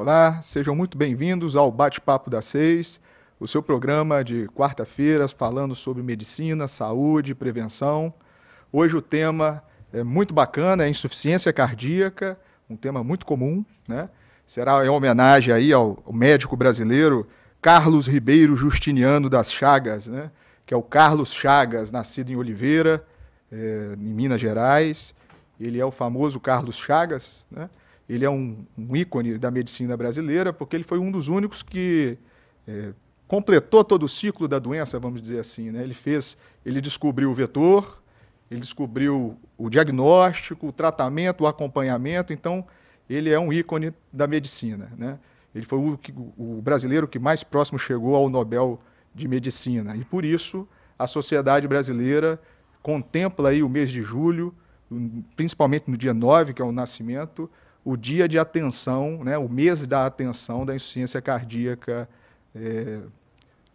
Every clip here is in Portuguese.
Olá, sejam muito bem-vindos ao Bate-Papo da Seis, o seu programa de quarta-feiras falando sobre medicina, saúde, prevenção. Hoje o tema é muito bacana, é insuficiência cardíaca, um tema muito comum, né? Será em homenagem aí ao, médico brasileiro Carlos Ribeiro Justiniano das Chagas, né? Que é o Carlos Chagas, nascido em Oliveira, é, em Minas Gerais. Ele é o famoso Carlos Chagas, né? Ele é um, um, ícone da medicina brasileira porque ele foi um dos únicos que é, completou todo o ciclo da doença, vamos dizer assim. Né? Ele fez, ele descobriu o vetor, ele descobriu o diagnóstico, o tratamento, o acompanhamento. Então, ele é um ícone da medicina. Né? Ele foi o, o brasileiro que mais próximo chegou ao Nobel de Medicina. E por isso a sociedade brasileira contempla aí o mês de julho, principalmente no dia 9, que é o nascimento, o dia de atenção, né, o mês da atenção da insuficiência cardíaca, é,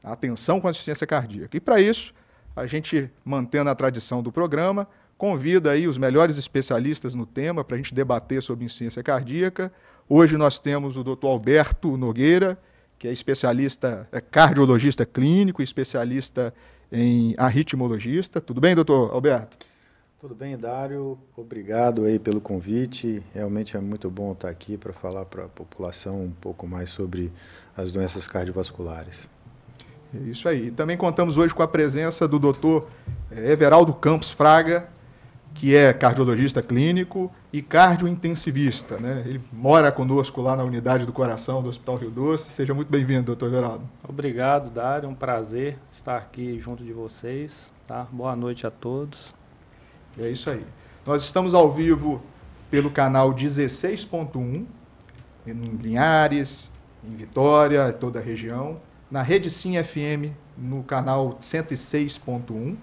atenção com a insuficiência cardíaca. E para isso, a gente, mantendo a tradição do programa, convida aí os melhores especialistas no tema para a gente debater sobre insuficiência cardíaca. Hoje nós temos o Dr. Alberto Nogueira, que é especialista, é cardiologista clínico, especialista em arritmologista. Tudo bem, doutor Alberto? Tudo bem, Dário. Obrigado aí pelo convite. Realmente é muito bom estar aqui para falar para a população um pouco mais sobre as doenças cardiovasculares. É isso aí. Também contamos hoje com a presença do doutor eh, Everaldo Campos Fraga, que é cardiologista clínico e cardiointensivista. Né? Ele mora conosco lá na unidade do coração do Hospital Rio Doce. Seja muito bem-vindo, doutor Everaldo. Obrigado, Dário. É um prazer estar aqui junto de vocês. Tá? Boa noite a todos. É isso aí. Nós estamos ao vivo pelo canal 16.1, em Linhares, em Vitória, toda a região. Na Rede Sim FM, no canal 106.1.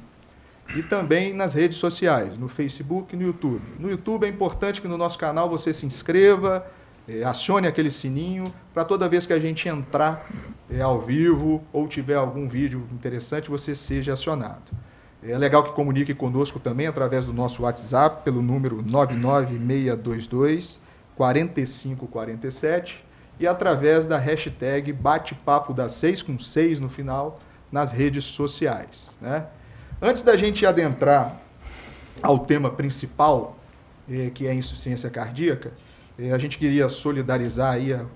E também nas redes sociais, no Facebook e no YouTube. No YouTube é importante que no nosso canal você se inscreva, é, acione aquele sininho, para toda vez que a gente entrar é, ao vivo ou tiver algum vídeo interessante, você seja acionado. É legal que comunique conosco também através do nosso WhatsApp, pelo número 99622 4547 e através da hashtag Bate-Papo das 6 com 6 no final nas redes sociais. Né? Antes da gente adentrar ao tema principal, eh, que é a insuficiência cardíaca, eh, a gente queria solidarizar aí a,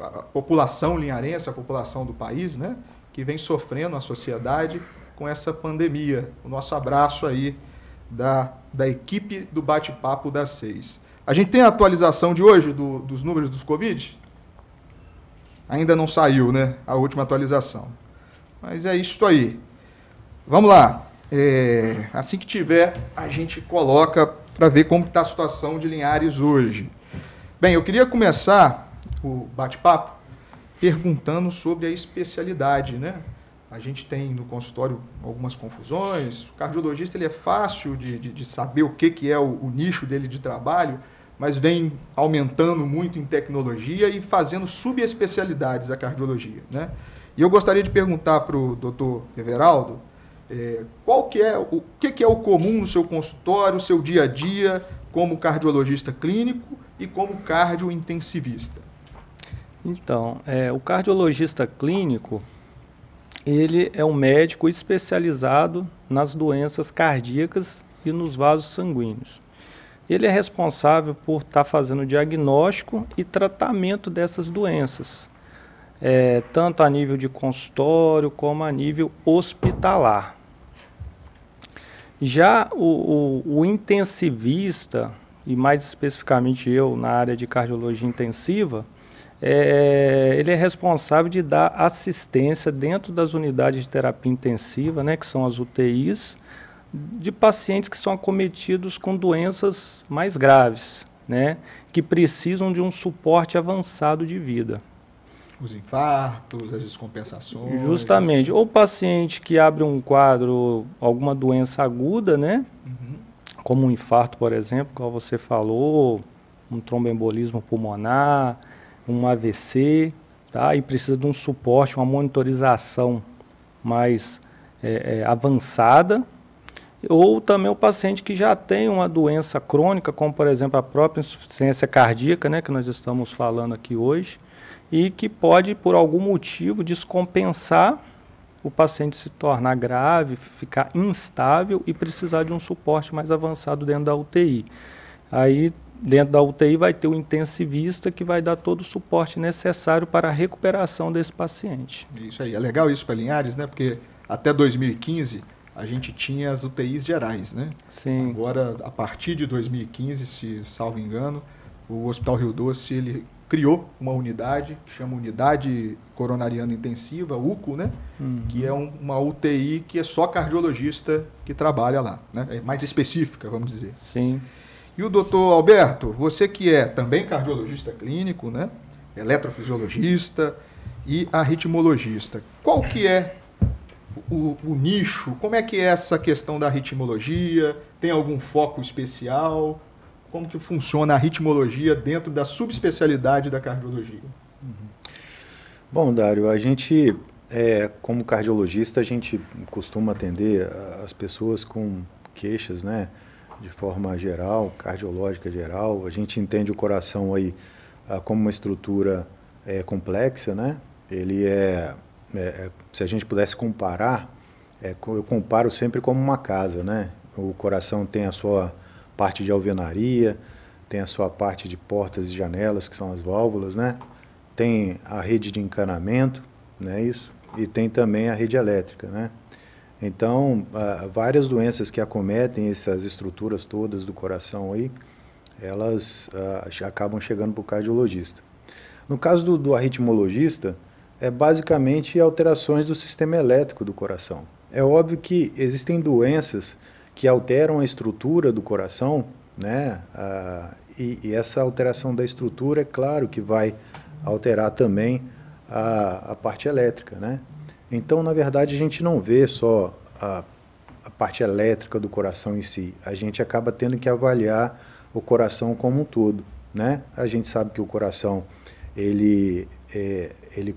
a população linharense, a população do país, né, que vem sofrendo a sociedade com essa pandemia. O nosso abraço aí da, da equipe do Bate-Papo das Seis. A gente tem a atualização de hoje do, dos números dos Covid? Ainda não saiu, né? A última atualização. Mas é isso aí. Vamos lá. É, assim que tiver, a gente coloca para ver como está a situação de Linhares hoje. Bem, eu queria começar o bate-papo perguntando sobre a especialidade, né? A gente tem no consultório algumas confusões. O cardiologista ele é fácil de, de, de saber o que, que é o, o, nicho dele de trabalho, mas vem aumentando muito em tecnologia e fazendo subespecialidades a cardiologia. Né? E eu gostaria de perguntar para o doutor Everaldo é, qual que é, o que, que é o comum no seu consultório, seu dia a dia, como cardiologista clínico e como cardiointensivista. Então, é, o cardiologista clínico, ele é um médico especializado nas doenças cardíacas e nos vasos sanguíneos. Ele é responsável por estar tá fazendo diagnóstico e tratamento dessas doenças, é, tanto a nível de consultório como a nível hospitalar. Já o, o, o intensivista, e mais especificamente eu na área de cardiologia intensiva, é, ele é responsável de dar assistência dentro das unidades de terapia intensiva, né, que são as UTIs, de pacientes que são acometidos com doenças mais graves, né, que precisam de um suporte avançado de vida. Os infartos, as descompensações. Justamente. Ou paciente que abre um quadro, alguma doença aguda, né? Uhum. Como um infarto, por exemplo, como você falou, um tromboembolismo pulmonar, um AVC, tá? e precisa de um suporte, uma monitorização mais é, é, avançada, ou também o paciente que já tem uma doença crônica, como por exemplo a própria insuficiência cardíaca, né, que nós estamos falando aqui hoje, e que pode, por algum motivo, descompensar o paciente se tornar grave, ficar instável e precisar de um suporte mais avançado dentro da UTI. Aí, dentro da UTI, vai ter o intensivista que vai dar todo o suporte necessário para a recuperação desse paciente. Isso aí, é legal isso para Linhares, né? Porque até 2015 a gente tinha as UTIs gerais, né? Sim. Agora, a partir de 2015, se salvo engano, o Hospital Rio Doce ele criou uma unidade que chama Unidade Coronariana Intensiva, UCO, né? Uhum. Que é um, uma UTI que é só cardiologista que trabalha lá, né? É mais específica, vamos dizer. Sim. E o doutor Alberto, você que é também cardiologista clínico, né? Eletrofisiologista e arritmologista. Qual que é o, o, nicho? Como é que é essa questão da ritmologia? Tem algum foco especial? Como que funciona a ritmologia dentro da subespecialidade da cardiologia? Uhum. Bom, Dário, a gente, é, como cardiologista, a gente costuma atender as pessoas com queixas, né? De forma geral, cardiológica geral. A gente entende o coração aí ah, como uma estrutura é, complexa, né? Ele é é, é, se a gente pudesse comparar, é, eu comparo sempre como uma casa, né? O coração tem a sua parte de alvenaria, tem a sua parte de portas e janelas, que são as válvulas, né? Tem a rede de encanamento, né? Isso. E tem também a rede elétrica, né? Então, várias doenças que acometem essas estruturas todas do coração aí, elas acabam chegando para o cardiologista. No caso do, do arritmologista, é basicamente alterações do sistema elétrico do coração. É óbvio que existem doenças que alteram a estrutura do coração, né? Ah, e, e, essa alteração da estrutura, é claro que vai alterar também a, a parte elétrica, né? Então, na verdade, a gente não vê só a, a parte elétrica do coração em si, a gente acaba tendo que avaliar o coração como um todo, né? A gente sabe que o coração ele, é, ele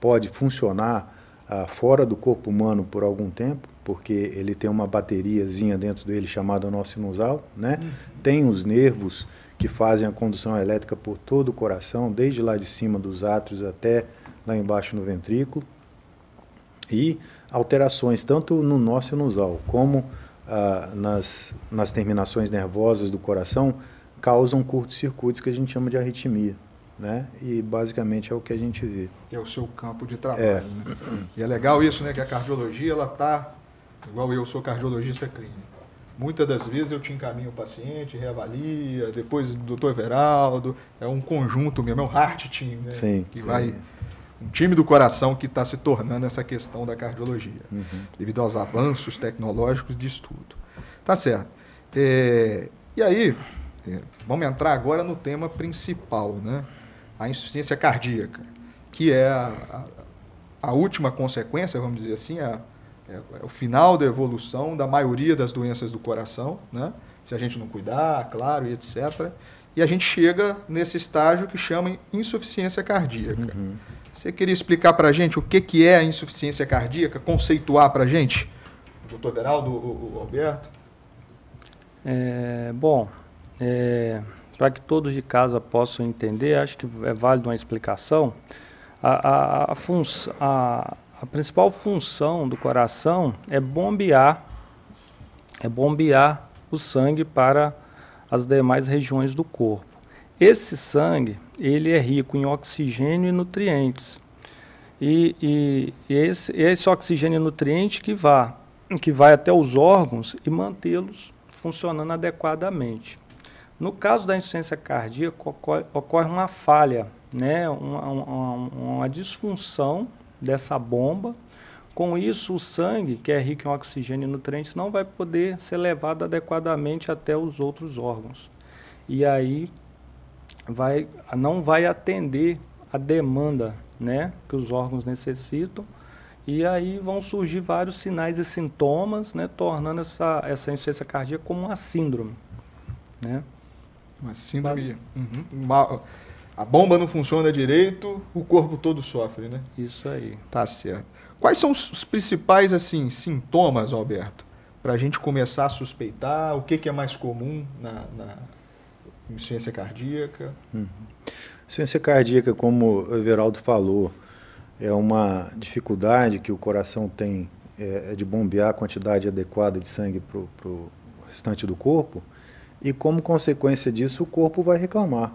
pode funcionar ah, fora do corpo humano por algum tempo, porque ele tem uma bateriazinha dentro dele chamada nó sinusal, né? Uhum. Tem os nervos que fazem a condução elétrica por todo o coração, desde lá de cima dos átrios até lá embaixo no ventrículo. E alterações tanto no nó sinusal como ah, nas, nas terminações nervosas do coração causam curtos-circuitos que a gente chama de arritmia né? E basicamente é o que a gente vê. É o seu campo de trabalho, é. né? E é legal isso, né? Que a cardiologia, ela tá, igual eu sou cardiologista clínico. Muitas das vezes eu te encaminho o paciente, reavalia, depois o doutor Veraldo, é um conjunto mesmo, é um heart team, né? Sim, que sim. vai um time do coração que está se tornando essa questão da cardiologia, uhum. devido aos avanços tecnológicos de estudo. Tá certo. É, e aí, é, vamos entrar agora no tema principal, né? a insuficiência cardíaca, que é a, a, a última consequência, vamos dizer assim, a, é, é, o final da evolução da maioria das doenças do coração, né? se a gente não cuidar, claro, e etc. E a gente chega nesse estágio que chama insuficiência cardíaca. Uhum. Você queria explicar para a gente o que, que é a insuficiência cardíaca, conceituar para a gente? Doutor Veraldo, o, o Alberto? É, bom, é, para que todos de casa possam entender, acho que é válido uma explicação. A, a, a, a, a principal função do coração é bombear, é bombear o sangue para as demais regiões do corpo. Esse sangue, ele é rico em oxigênio e nutrientes. E, e, e esse, esse oxigênio e nutriente que vai, que vai até os órgãos e mantê-los funcionando adequadamente. No caso da insuficiência cardíaca, ocorre uma falha, né? uma, uma, uma disfunção dessa bomba. Com isso, o sangue, que é rico em oxigênio e nutrientes, não vai poder ser levado adequadamente até os outros órgãos. E aí vai, não vai atender a demanda né, que os órgãos necessitam. E aí vão surgir vários sinais e sintomas, né, tornando essa, essa insuficiência cardíaca como uma síndrome. Né? Uma síndrome. Uhum, uma, a bomba não funciona direito, o corpo todo sofre, né? Isso aí. Tá certo. Quais são os principais assim sintomas, Alberto, para a gente começar a suspeitar? O que, que é mais comum na, na insuficiência cardíaca? Uhum. Ciência cardíaca, como o Everaldo falou, é uma dificuldade que o coração tem é, é de bombear a quantidade adequada de sangue para o restante do corpo, e como consequência disso o corpo vai reclamar.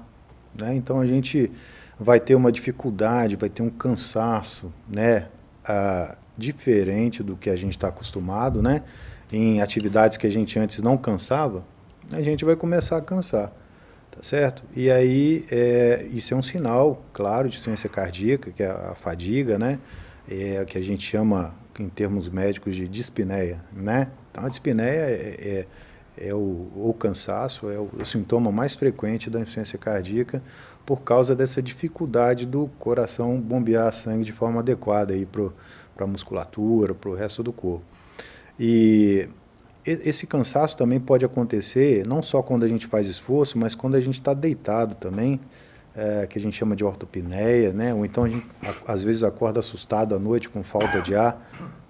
Né? Então a gente vai ter uma dificuldade, vai ter um cansaço né? Ah, diferente do que a gente está acostumado, né? em atividades que a gente antes não cansava, a gente vai começar a cansar. Tá certo? E aí, é, isso é um sinal, claro, de ciência cardíaca, que é a fadiga, né? É, que a gente chama, em termos médicos, de dispneia, né? Então, a dispneia é, é, é o, o, cansaço, é o, o, sintoma mais frequente da insuficiência cardíaca por causa dessa dificuldade do coração bombear sangue de forma adequada para a musculatura, para o resto do corpo. E esse cansaço também pode acontecer não só quando a gente faz esforço, mas quando a gente está deitado também, é, que a gente chama de ortopneia, né? Ou então a gente às vezes acorda assustado à noite com falta de ar,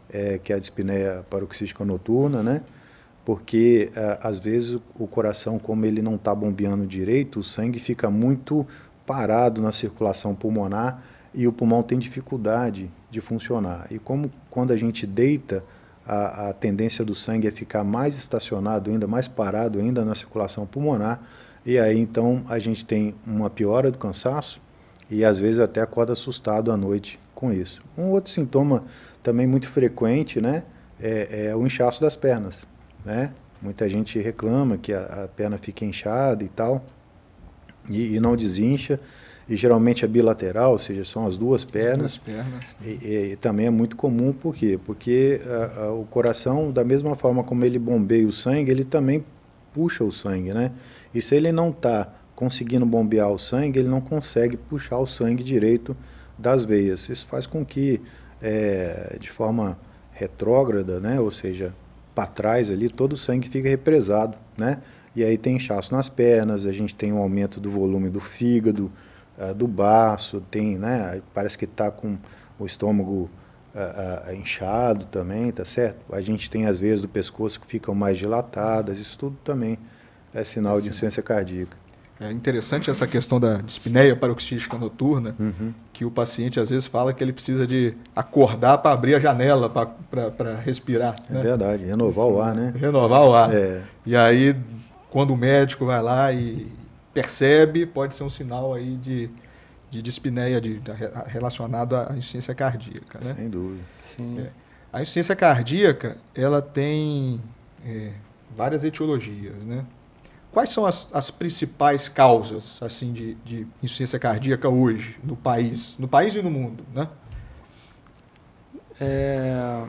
é, que é a dispneia paroxística noturna, né? Porque é, às vezes o coração, como ele não está bombeando direito, o sangue fica muito parado na circulação pulmonar e o pulmão tem dificuldade de funcionar. E como quando a gente deita a, a tendência do sangue é ficar mais estacionado ainda, mais parado ainda na circulação pulmonar, e aí então a gente tem uma piora do cansaço e às vezes até acorda assustado à noite com isso. Um outro sintoma também muito frequente, né, é, é o inchaço das pernas, né? Muita gente reclama que a, a perna fica inchada e tal, e, e não desincha e geralmente é bilateral, ou seja, são as duas pernas. As duas pernas. E, e, também é muito comum, por quê? Porque a, a, o coração, da mesma forma como ele bombeia o sangue, ele também puxa o sangue, né? E se ele não está conseguindo bombear o sangue, ele não consegue puxar o sangue direito das veias. Isso faz com que, é, de forma retrógrada, né? Ou seja, para trás ali, todo o sangue fica represado, né? E aí tem inchaço nas pernas, a gente tem um aumento do volume do fígado, uh, do baço, tem, né? Parece que está com o estômago uh, uh, inchado também, tá certo? A gente tem às vezes do pescoço que ficam mais dilatadas, isso tudo também é sinal é de insuficiência cardíaca. É interessante essa questão da dispneia paroxística noturna, uhum. que o paciente às vezes fala que ele precisa de acordar para abrir a janela para respirar. É né? verdade, renovar Isso, o ar, né? Renovar o ar. É. E aí, quando o médico vai lá e, percebe, pode ser um sinal aí de, de dispneia de, de, relacionado à insuficiência cardíaca. Né? Sem dúvida. É. A insuficiência cardíaca, ela tem é, várias etiologias, né? Quais são as, as principais causas assim de, de, insuficiência cardíaca hoje no país, no país e no mundo, né? É,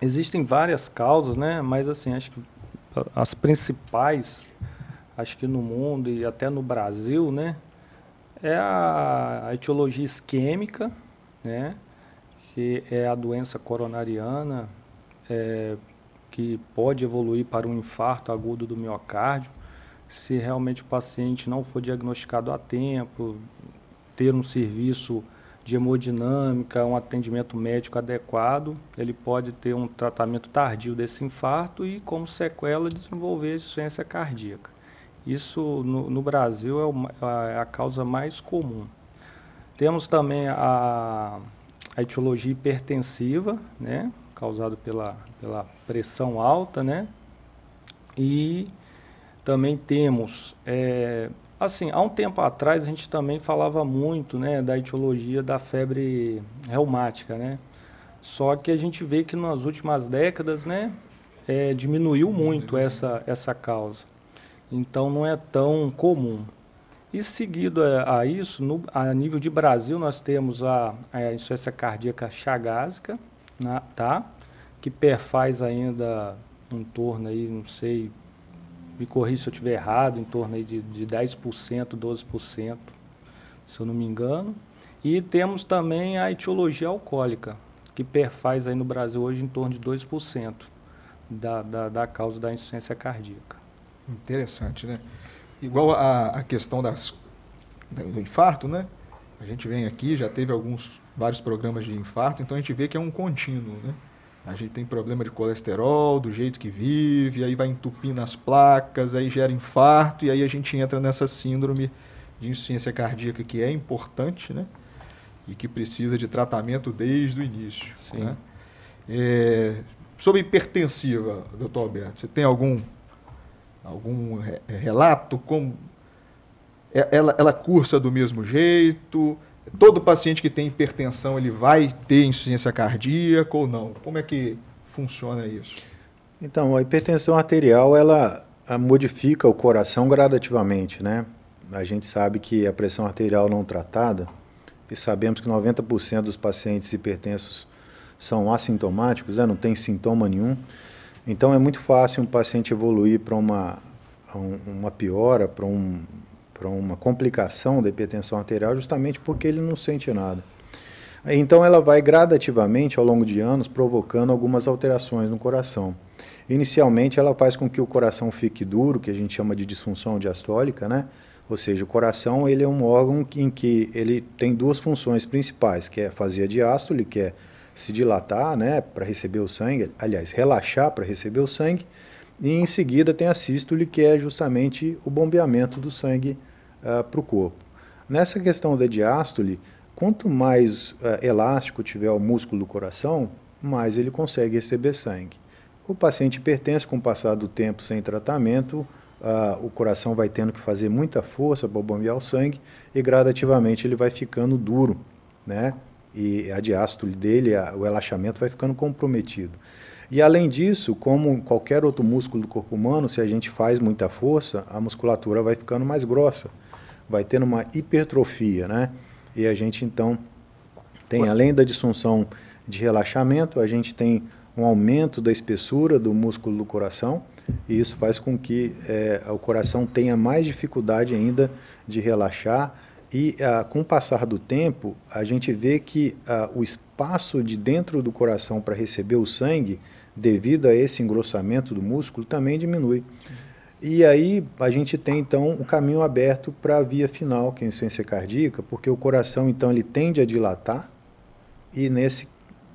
existem várias causas, né? Mas assim, acho que as principais acho que no mundo e até no Brasil, né, é a, etiologia isquêmica, né, que é a doença coronariana, é, que pode evoluir para um infarto agudo do miocárdio, se realmente o paciente não for diagnosticado a tempo, ter um serviço de hemodinâmica, um atendimento médico adequado, ele pode ter um tratamento tardio desse infarto e, como sequela, desenvolver insuficiência cardíaca. Isso no, no Brasil é, o, a, é a, causa mais comum. Temos também a, a etiologia hipertensiva, né, causada pela, pela pressão alta, né, e também temos, é, assim, há um tempo atrás a gente também falava muito, né, da etiologia da febre reumática, né, só que a gente vê que nas últimas décadas, né, é, diminuiu muito essa, essa causa. Então não é tão comum. E seguido a, a isso, no, a nível de Brasil, nós temos a, a insuficiência cardíaca chagásica, na, tá? que perfaz ainda em torno aí, não sei, me corrija se eu estiver errado, em torno aí de, de 10%, 12%, se eu não me engano. E temos também a etiologia alcoólica, que perfaz aí no Brasil hoje em torno de 2% da, da, da causa da insuficiência cardíaca. Interessante, né? Igual a, a questão das, do infarto, né? A gente vem aqui, já teve alguns, vários programas de infarto, então a gente vê que é um contínuo, né? A gente tem problema de colesterol, do jeito que vive, aí vai entupindo as placas, aí gera infarto, e aí a gente entra nessa síndrome de insuficiência cardíaca que é importante, né? E que precisa de tratamento desde o início. Sim. Né? É, sobre hipertensiva, doutor Alberto, você tem algum, algum relato? Como é, ela, ela cursa do mesmo jeito? Todo paciente que tem hipertensão, ele vai ter insuficiência cardíaca ou não? Como é que funciona isso? Então, a hipertensão arterial, ela modifica o coração gradativamente, né? A gente sabe que a pressão arterial não tratada, e sabemos que 90% dos pacientes hipertensos são assintomáticos, né? não tem sintoma nenhum. Então é muito fácil um paciente evoluir para uma, uma piora, para um, uma complicação da hipertensão arterial, justamente porque ele não sente nada. Então ela vai gradativamente, ao longo de anos, provocando algumas alterações no coração. Inicialmente ela faz com que o coração fique duro, que a gente chama de disfunção diastólica, né? Ou seja, o coração ele é um órgão em que ele tem duas funções principais, que é fazer a diástole, que é se dilatar, né, para receber o sangue, aliás, relaxar para receber o sangue, e em seguida tem a sístole, que é justamente o bombeamento do sangue uh, ah, para o corpo. Nessa questão da diástole, quanto mais uh, elástico tiver o músculo do coração, mais ele consegue receber sangue. O paciente hipertenso, com o passar do tempo sem tratamento, uh, o coração vai tendo que fazer muita força para bombear o sangue e gradativamente ele vai ficando duro, né? E a diástole dele, a, o relaxamento vai ficando comprometido. E além disso, como qualquer outro músculo do corpo humano, se a gente faz muita força, a musculatura vai ficando mais grossa, vai tendo uma hipertrofia, né? E a gente então tem, além da disfunção de relaxamento, a gente tem um aumento da espessura do músculo do coração, e isso faz com que é, o coração tenha mais dificuldade ainda de relaxar. E ah, com o passar do tempo, a gente vê que ah, o espaço de dentro do coração para receber o sangue devido a esse engrossamento do músculo, também diminui. E aí a gente tem então um caminho aberto para a via final, que é a insuficiência cardíaca, porque o coração então ele tende a dilatar e nesse,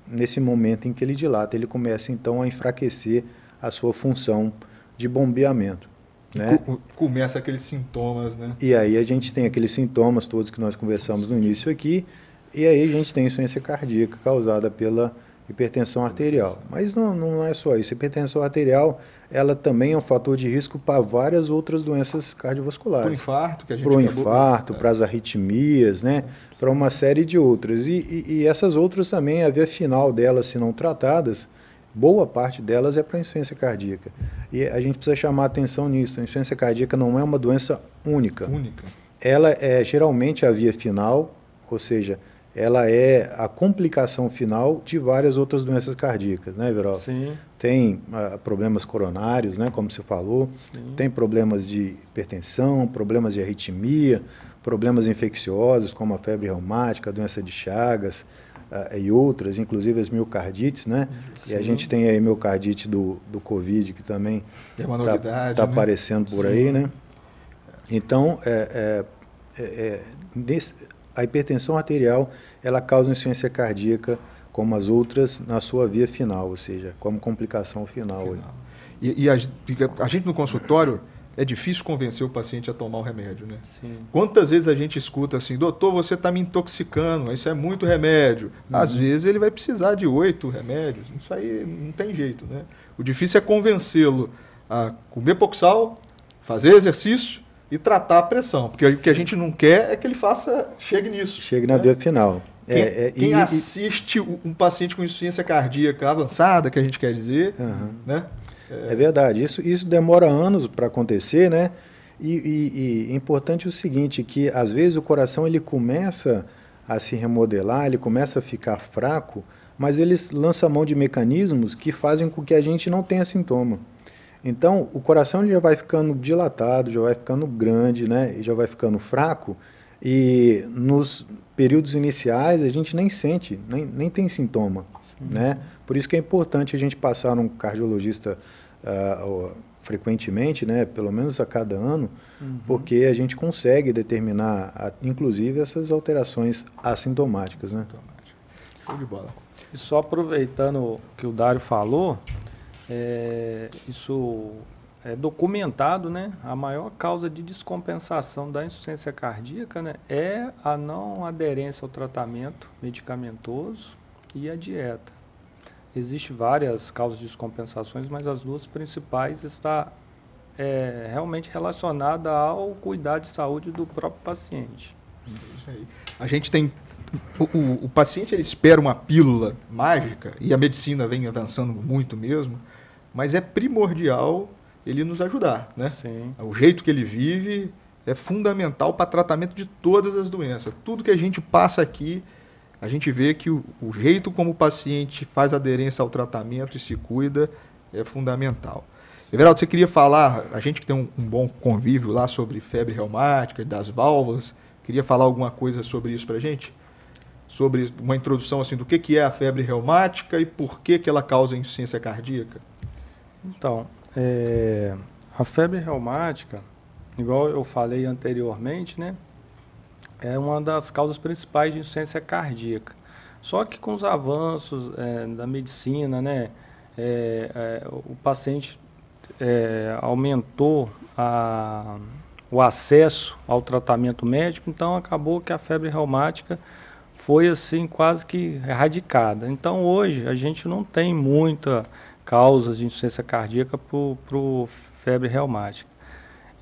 nesse momento em que ele dilata, ele começa então a enfraquecer a sua função de bombeamento. Né? Começa aqueles sintomas, né? E aí a gente tem aqueles sintomas todos que nós conversamos no início aqui, e aí a gente tem insuficiência cardíaca causada pela hipertensão arterial. Mas não, não é só isso. A hipertensão arterial, ela também é um fator de risco para várias outras doenças cardiovasculares. Para o infarto, que a gente Para o infarto, para as arritmias, né? para uma série de outras. E, e, e, essas outras também, a via final delas, se não tratadas, boa parte delas é para insuficiência cardíaca. E a gente precisa chamar atenção nisso. A insuficiência cardíaca não é uma doença única. Única. Ela é geralmente a via final, ou seja, ela é a complicação final de várias outras doenças cardíacas, né, Verol? Sim. Tem uh, problemas coronários, né, como você falou, Sim. tem problemas de hipertensão, problemas de arritmia, problemas infecciosos, como a febre reumática, a doença de Chagas uh, e outras, inclusive as miocardites, né? Sim. E a gente tem aí miocardite do, do Covid, que também está tá, tá né? aparecendo por Sim. aí, né? Então, é, é, é, é nesse, a hipertensão arterial ela causa insuficiência cardíaca como as outras na sua via final, ou seja, como complicação final. final. E, e a, a, gente no consultório é difícil convencer o paciente a tomar o remédio, né? Sim. Quantas vezes a gente escuta assim, doutor, você está me intoxicando, isso é muito remédio. Uhum. Às vezes ele vai precisar de oito remédios, isso aí não tem jeito, né? O difícil é convencê-lo a comer pouco sal, fazer exercício e tratar a pressão. Porque o que a gente não quer é que ele faça, chegue nisso. Chegue na né? via final. Quem, é, é, quem e, assiste um paciente com insuficiência cardíaca avançada, que a gente quer dizer, uhum. né? É... é... verdade. Isso, isso demora anos para acontecer, né? E, e, e importante o seguinte, que às vezes o coração ele começa a se remodelar, ele começa a ficar fraco, mas eles lançam mão de mecanismos que fazem com que a gente não tenha sintoma. Então, o coração já vai ficando dilatado, já vai ficando grande, né? E já vai ficando fraco. E nos períodos iniciais a gente nem sente, nem, nem tem sintoma, né? Por isso que é importante a gente passar um cardiologista uh, frequentemente, né? Pelo menos a cada ano, uhum. porque a gente consegue determinar, a, inclusive, essas alterações assintomáticas, né? Show de bola. E só aproveitando o que o Dário falou, é, isso é documentado, né, a maior causa de descompensação da insuficiência cardíaca, né, é a não aderência ao tratamento medicamentoso e a dieta. Existem várias causas de descompensações, mas as duas principais estão é, realmente relacionadas ao cuidado de saúde do próprio paciente. A gente tem o, o, o, paciente ele espera uma pílula mágica e a medicina vem avançando muito mesmo, mas é primordial ele nos ajudar, né? Sim. O jeito que ele vive é fundamental para tratamento de todas as doenças. Tudo que a gente passa aqui, a gente vê que o, o jeito como o paciente faz aderência ao tratamento e se cuida é fundamental. Everaldo, você queria falar, a gente que tem um, um bom convívio lá sobre febre reumática, das válvulas, queria falar alguma coisa sobre isso para a gente? Sobre uma introdução assim do que, que é a febre reumática e por que, que ela causa insuficiência cardíaca? Então, é, a febre reumática, igual eu falei anteriormente, né, é uma das causas principais de insuficiência cardíaca. Só que com os avanços é, da medicina, né, é, é o paciente é, aumentou a, o acesso ao tratamento médico, então acabou que a febre reumática foi assim quase que erradicada. Então hoje a gente não tem muita causas de insuficiência cardíaca para febre reumática.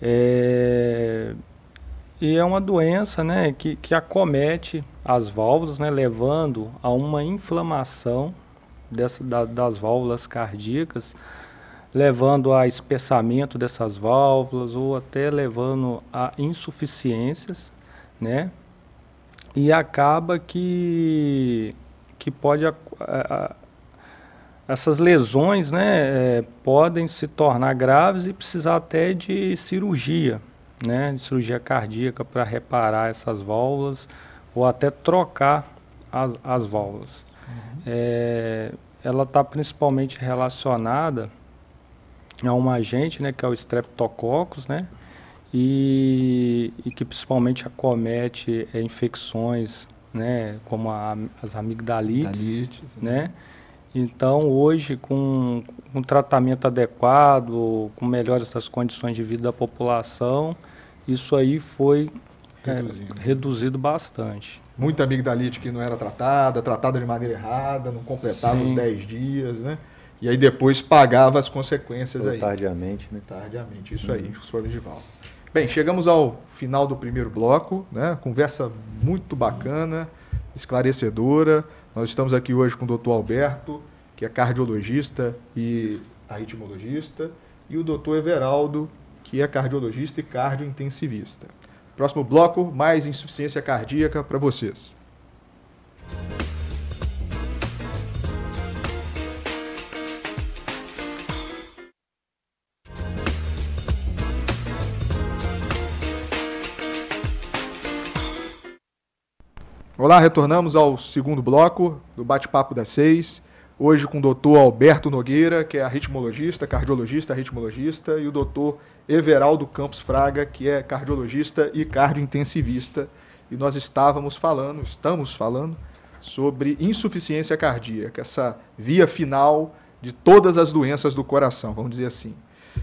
É, e é uma doença né, que, que acomete as válvulas, né, levando a uma inflamação dessa, da, das válvulas cardíacas, levando a espessamento dessas válvulas ou até levando a insuficiências, né? E acaba que, que pode a, a, essas lesões né, é, podem se tornar graves e precisar até de cirurgia, né, de cirurgia cardíaca para reparar essas válvulas ou até trocar as, as válvulas. Uhum. É, ela está principalmente relacionada a um agente, né, que é o Streptococcus, né, e, e que principalmente acomete é, infecções, né, como a, as amigdalites, né, né então, hoje, com um tratamento adequado, com melhores das condições de vida da população, isso aí foi é, reduzido bastante. Muita amigdalite que não era tratada, tratada de maneira errada, não completava Sim. os 10 dias, né? E aí depois pagava as consequências Ou aí. Tardiamente, né? Tardiamente, isso uhum. aí, professor Vigival. Bem, chegamos ao final do primeiro bloco, né? Conversa muito bacana, esclarecedora. Nós estamos aqui hoje com o doutor Alberto, que é cardiologista e arritmologista, e o doutor Everaldo, que é cardiologista e cardiointensivista. Próximo bloco, mais insuficiência cardíaca para vocês. Olá, retornamos ao segundo bloco do Bate-Papo das Seis. Hoje com o doutor Alberto Nogueira, que é arritmologista, cardiologista, arritmologista, e o doutor Everaldo Campos Fraga, que é cardiologista e cardiointensivista. E nós estávamos falando, estamos falando, sobre insuficiência cardíaca, essa via final de todas as doenças do coração, vamos dizer assim.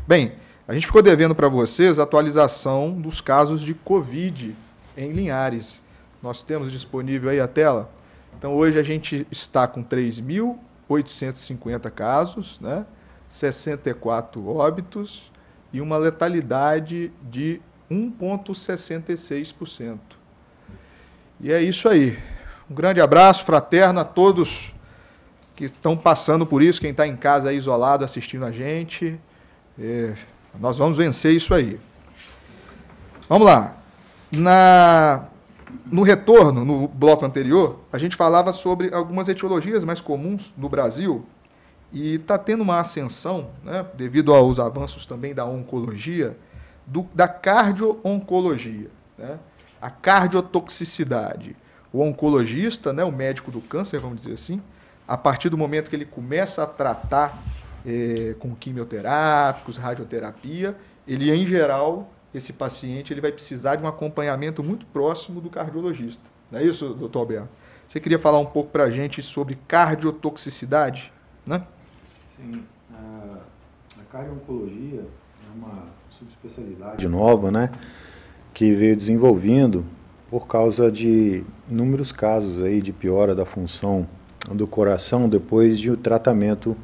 Bem, a gente ficou devendo para vocês a atualização dos casos de Covid em Linhares. Nós temos disponível aí a tela. Então hoje a gente está com 3.850 casos, né? 64 óbitos e uma letalidade de 1,66%. E é isso aí. Um grande abraço fraterno a todos que estão passando por isso, quem está em casa isolado assistindo a gente. É, nós vamos vencer isso aí. Vamos lá. Na no retorno, no bloco anterior, a gente falava sobre algumas etiologias mais comuns no Brasil e está tendo uma ascensão, né, devido aos avanços também da oncologia, do, da cardio-oncologia, né, a cardiotoxicidade. O oncologista, né, o médico do câncer, vamos dizer assim, a partir do momento que ele começa a tratar é, com quimioterápicos, radioterapia, ele, em geral, esse paciente ele vai precisar de um acompanhamento muito próximo do cardiologista. Não é isso, doutor Alberto? Você queria falar um pouco para a gente sobre cardiotoxicidade, né? Sim. A, a cardio-oncologia é uma subespecialidade nova, né? Que veio desenvolvendo por causa de inúmeros casos aí de piora da função do coração depois de o tratamento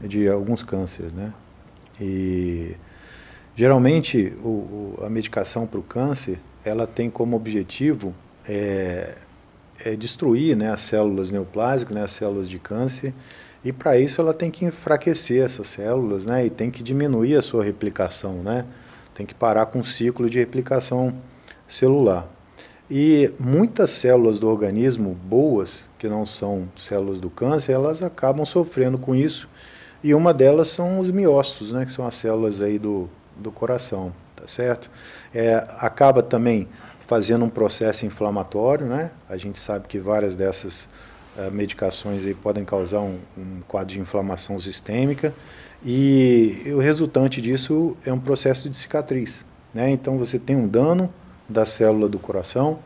de alguns cânceres, né? E geralmente o, a medicação para o câncer ela tem como objetivo é, é destruir né, as células neoplásicas, né, as células de câncer, e para isso ela tem que enfraquecer essas células, né, e tem que diminuir a sua replicação, né, tem que parar com o ciclo de replicação celular. E muitas células do organismo boas, que não são células do câncer, elas acabam sofrendo com isso, e uma delas são os miócitos, né, que são as células aí do, do coração, tá certo? É, acaba também fazendo um processo inflamatório, né? A gente sabe que várias dessas medicações aí podem causar um, um, quadro de inflamação sistêmica e, o resultante disso é um processo de cicatriz, né? Então você tem um dano da célula do coração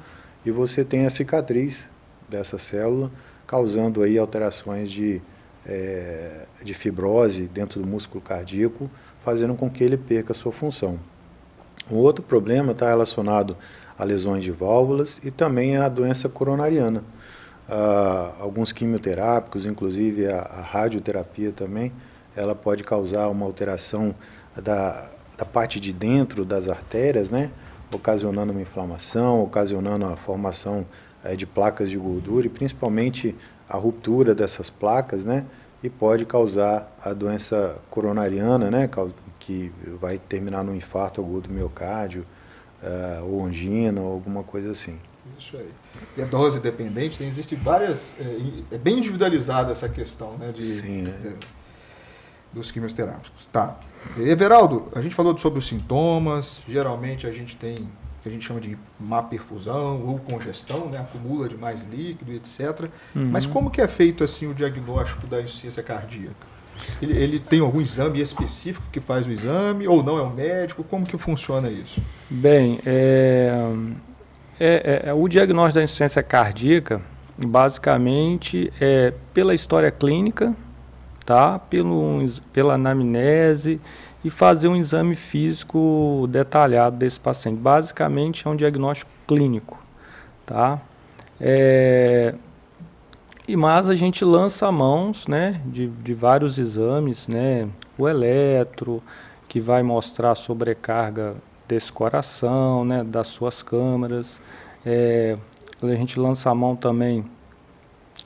e você tem a cicatriz dessa célula causando aí alterações de, é, de fibrose dentro do músculo cardíaco, fazendo com que ele perca sua função. Um outro problema está relacionado a lesões de válvulas e também a doença coronariana. Uh, alguns quimioterápicos, inclusive a, a, radioterapia também, ela pode causar uma alteração da, da parte de dentro das artérias, né? ocasionando uma inflamação, ocasionando a formação é, de placas de gordura e principalmente a ruptura dessas placas, né? E pode causar a doença coronariana, né? Que vai terminar no infarto agudo do miocárdio, uh, ou angina, ou alguma coisa assim. Isso aí. E a dose dependente, tem, existe várias. É, é, bem individualizada essa questão né, de, Sim, é. de, dos quimioterápicos. Tá. Everaldo, a gente falou sobre os sintomas, geralmente a gente tem que a gente chama de má perfusão ou congestão, né, acumula de mais líquido, etc. Uhum. Mas como que é feito assim o diagnóstico da insuficiência cardíaca? Ele, ele, tem algum exame específico que faz o exame ou não é um médico? Como que funciona isso? Bem, é, é, é, o diagnóstico da insuficiência cardíaca, basicamente, é pela história clínica, tá? Pelo, pela anamnese e fazer um exame físico detalhado desse paciente. Basicamente, é um diagnóstico clínico, tá? É, e mas a gente lança mãos, né, de, de vários exames, né, o eletro, que vai mostrar sobrecarga desse coração, né, das suas câmaras. É, a gente lança a mão também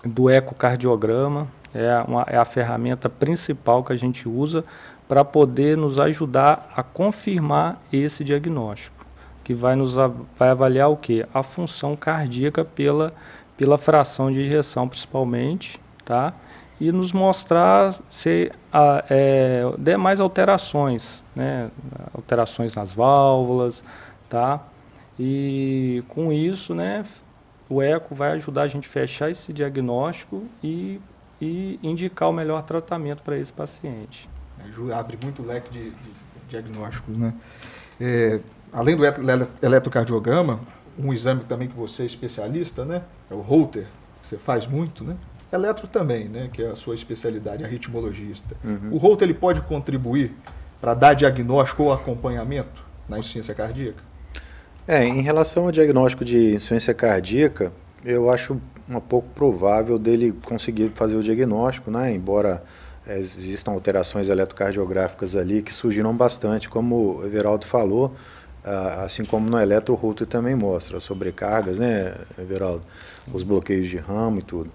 do ecocardiograma, é, uma, é a ferramenta principal que a gente usa para poder nos ajudar a confirmar esse diagnóstico, que vai nos vai avaliar o que? A função cardíaca pela pela fração de injeção principalmente, tá? E nos mostrar se a, é, demais alterações, né? Alterações nas válvulas, tá? E com isso, né? O eco vai ajudar a gente a fechar esse diagnóstico e, e indicar o melhor tratamento para esse paciente. Abre muito leque de, de diagnósticos, né? É, além do eletrocardiograma, um exame também que você é especialista, né? É o Holter, que você faz muito, né? Eletro também, né? Que é a sua especialidade, a ritmologista. Uhum. O Holter ele pode contribuir para dar diagnóstico ou acompanhamento na insuficiência cardíaca? É, em relação ao diagnóstico de insuficiência cardíaca, eu acho um pouco provável dele conseguir fazer o diagnóstico, né? Embora é, existam alterações eletrocardiográficas ali que surgiram bastante, como o Everaldo falou, assim como no eletro router também mostra, as sobrecargas, né, Everaldo? Os bloqueios de ramo e tudo.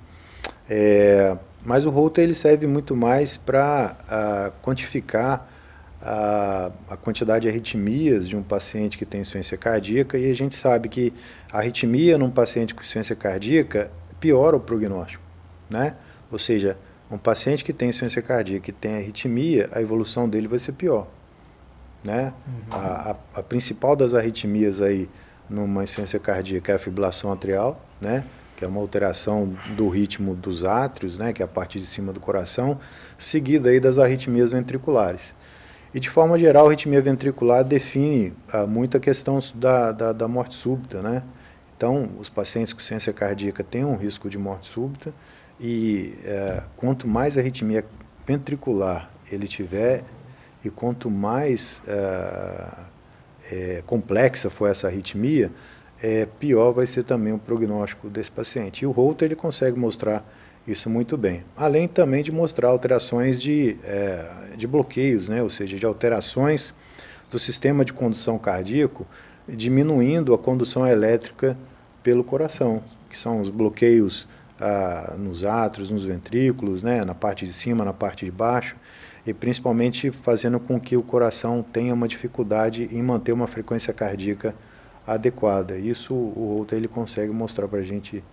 É, mas o router ele serve muito mais para ah, quantificar a, a, quantidade de arritmias de um paciente que tem insuficiência cardíaca e a gente sabe que a arritmia num paciente com insuficiência cardíaca piora o prognóstico, né? Ou seja, um paciente que tem insuficiência cardíaca e tem arritmia, a evolução dele vai ser pior. Né? Uhum. A, a, a, principal das arritmias aí numa insuficiência cardíaca é a fibrilação atrial, né? Que é uma alteração do ritmo dos átrios, né? que é a parte de cima do coração, seguida aí das arritmias ventriculares. E de forma geral, a arritmia ventricular define ah, muito a questão da, da, da, morte súbita. Né? Então, os pacientes com insuficiência cardíaca têm um risco de morte súbita e eh, quanto mais arritmia ventricular ele tiver, e quanto mais é, é, complexa for essa arritmia, é, pior vai ser também o prognóstico desse paciente. E o Holter ele consegue mostrar isso muito bem. Além também de mostrar alterações de, é, de bloqueios, né? ou seja, de alterações do sistema de condução cardíaco, diminuindo a condução elétrica pelo coração, que são os bloqueios ah, nos átrios, nos ventrículos, né? na parte de cima, na parte de baixo, e principalmente fazendo com que o coração tenha uma dificuldade em manter uma frequência cardíaca adequada. Isso o Holter ele consegue mostrar para a gente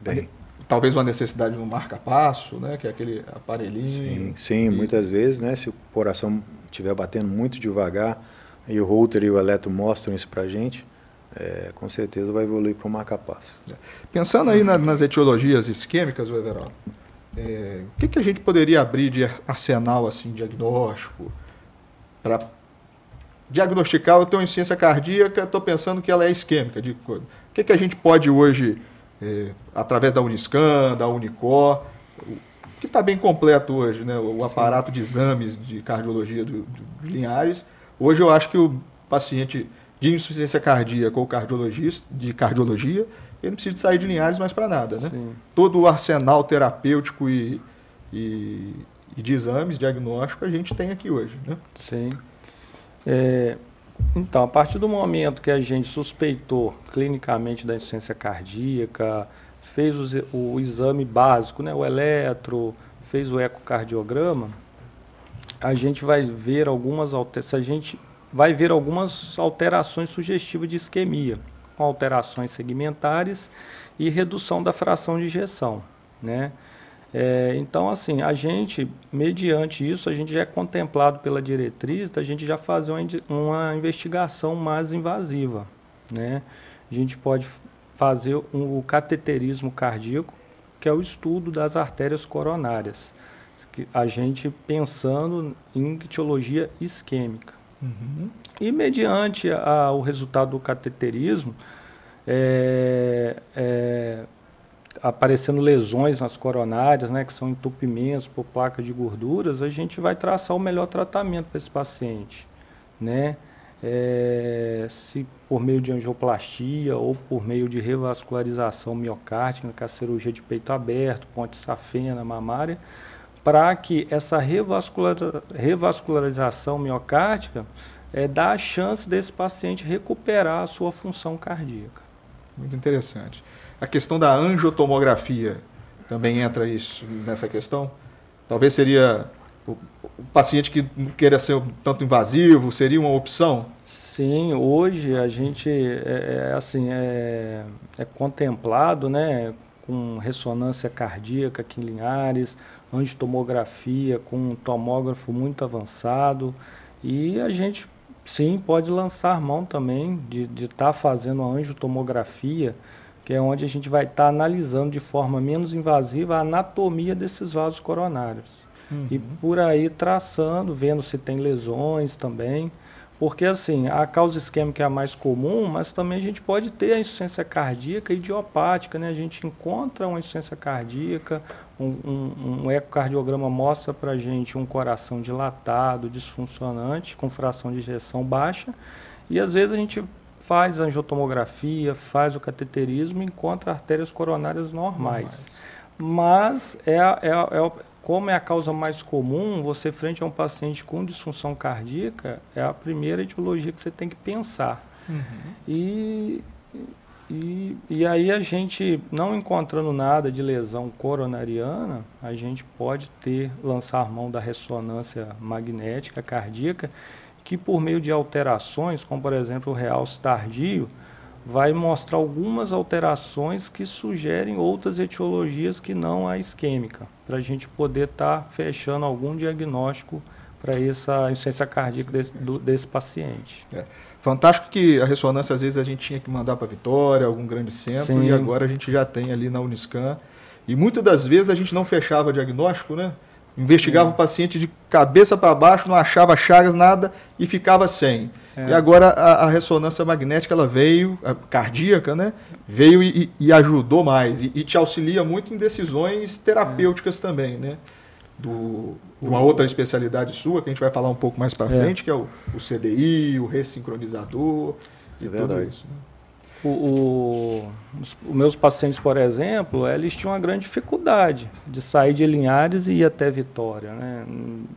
bem. Talvez uma necessidade de um marca-passo, né, que é aquele aparelhinho. Sim, sim e... muitas vezes, né, se o coração estiver batendo muito devagar, e o Holter e o eletro mostram isso para a gente, é, com certeza vai evoluir para o marca-passo. É. Pensando aí na, nas etiologias isquêmicas, Everaldo, é, o que, que a gente poderia abrir de arsenal assim, diagnóstico para diagnosticar, eu tenho insuficiência cardíaca, estou pensando que ela é isquêmica. De, o que, que a gente pode hoje, é, através da Uniscan, da Unicor, que está bem completo hoje, né? o aparato de exames de cardiologia do, do, Linhares. Hoje eu acho que o paciente de insuficiência cardíaca ou cardiologista, de cardiologia, ele não precisa de sair de Linhares mais para nada. Né? Todo o arsenal terapêutico e, e, e de exames, diagnóstico, a gente tem aqui hoje. Né? Sim. É, então, a partir do momento que a gente suspeitou clinicamente da insuficiência cardíaca, fez o, exame básico, né, o eletro, fez o ecocardiograma, a gente vai ver algumas a gente vai ver algumas alterações sugestivas de isquemia, com alterações segmentares e redução da fração de injeção, né? É, então, assim, a gente, mediante isso, a gente já é contemplado pela diretriz a gente já fazer uma, uma investigação mais invasiva, né? A gente pode fazer um, o cateterismo cardíaco, que é o estudo das artérias coronárias, a gente pensando em etiologia isquêmica. Uhum. E mediante a, o resultado do cateterismo, é, é, aparecendo lesões nas coronárias, né, que são entupimentos por placa de gorduras, a gente vai traçar o melhor tratamento para esse paciente, né? É, se por meio de angioplastia ou por meio de revascularização miocárdica, com a cirurgia de peito aberto, ponte safena, mamária, para que essa revascular, revascularização miocárdica é, dá a chance desse paciente recuperar a sua função cardíaca. Muito interessante. A questão da angiotomografia também entra isso nessa questão? Talvez seria o, paciente que não queira ser tanto invasivo, seria uma opção? Sim, hoje a gente é, é assim é, é, contemplado, né, com ressonância cardíaca aqui em Linhares, angiotomografia com um tomógrafo muito avançado e a gente sim pode lançar mão também de estar tá fazendo a angiotomografia que é onde a gente vai estar tá analisando de forma menos invasiva a anatomia desses vasos coronários. Uhum. E por aí traçando, vendo se tem lesões também. Porque assim, a causa isquêmica é a mais comum, mas também a gente pode ter a insuficiência cardíaca idiopática, né? A gente encontra uma insuficiência cardíaca, um, um, um ecocardiograma mostra para a gente um coração dilatado, disfuncionante, com fração de ejeção baixa, e às vezes a gente faz a angiotomografia, faz o cateterismo e encontra artérias coronárias normais. normais. Mas é, é, é, como é a causa mais comum, você frente a um paciente com disfunção cardíaca, é a primeira etiologia que você tem que pensar. Uhum. E, e, e aí a gente, não encontrando nada de lesão coronariana, a gente pode ter, lançar mão da ressonância magnética cardíaca que por meio de alterações, como por exemplo o realce tardio, vai mostrar algumas alterações que sugerem outras etiologias que não a isquêmica, para a gente poder estar tá fechando algum diagnóstico para essa insuficiência cardíaca desse, do, desse paciente. É. Fantástico que a ressonância às vezes a gente tinha que mandar para Vitória, algum grande centro, Sim. e agora a gente já tem ali na Uniscan. E muitas das vezes a gente não fechava diagnóstico, né? Investigava é. o paciente de cabeça para baixo, não achava chagas, nada e ficava sem. É. E agora a, a, ressonância magnética ela veio, cardíaca, né? Veio e, e ajudou mais e, e, te auxilia muito em decisões terapêuticas é. também, né? do, de uma outra especialidade sua, que a gente vai falar um pouco mais para é. frente, que é o, o, CDI, o ressincronizador e é tudo isso. Né? O, o, os, os, meus pacientes, por exemplo, eles tinham uma grande dificuldade de sair de Linhares e ir até Vitória. Né?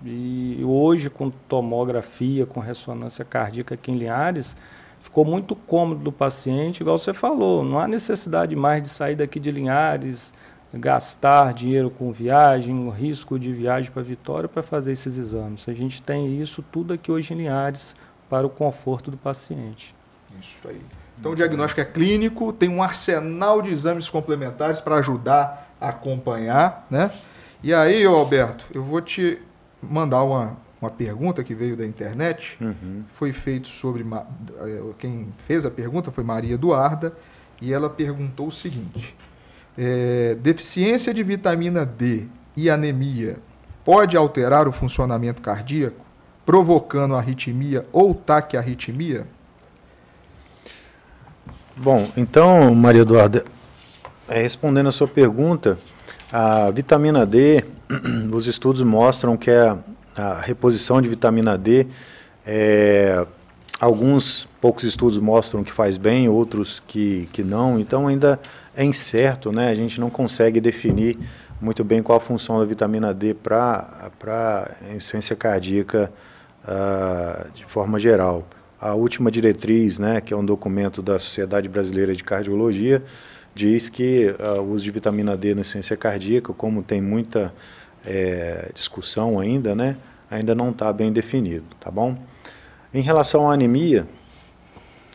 E hoje, com tomografia, com ressonância cardíaca aqui em Linhares, ficou muito cômodo do paciente, igual você falou, não há necessidade mais de sair daqui de Linhares, gastar dinheiro com viagem, risco de viagem para Vitória para fazer esses exames. A gente tem isso tudo aqui hoje em Linhares para o conforto do paciente. Isso aí. Então o diagnóstico é clínico, tem um arsenal de exames complementares para ajudar a acompanhar, né? E aí, Alberto, eu vou te mandar uma, uma pergunta que veio da internet. Uhum. Foi feito sobre eh, quem fez a pergunta foi Maria Eduarda e ela perguntou o seguinte: é, deficiência de vitamina D e anemia pode alterar o funcionamento cardíaco, provocando arritmia ou taquiarritmia? Bom, então, Maria Eduarda, é, respondendo a sua pergunta, a vitamina D, os estudos mostram que a, a reposição de vitamina D, é, alguns poucos estudos mostram que faz bem, outros que, que não, então ainda é incerto, né? A gente não consegue definir muito bem qual a função da vitamina D para insuficiência cardíaca uh, de forma geral. A última diretriz, né, que é um documento da Sociedade Brasileira de Cardiologia, diz que uh, o uso de vitamina D na insuficiência cardíaca, como tem muita é, discussão ainda, né, ainda não está bem definido, tá bom? Em relação à anemia,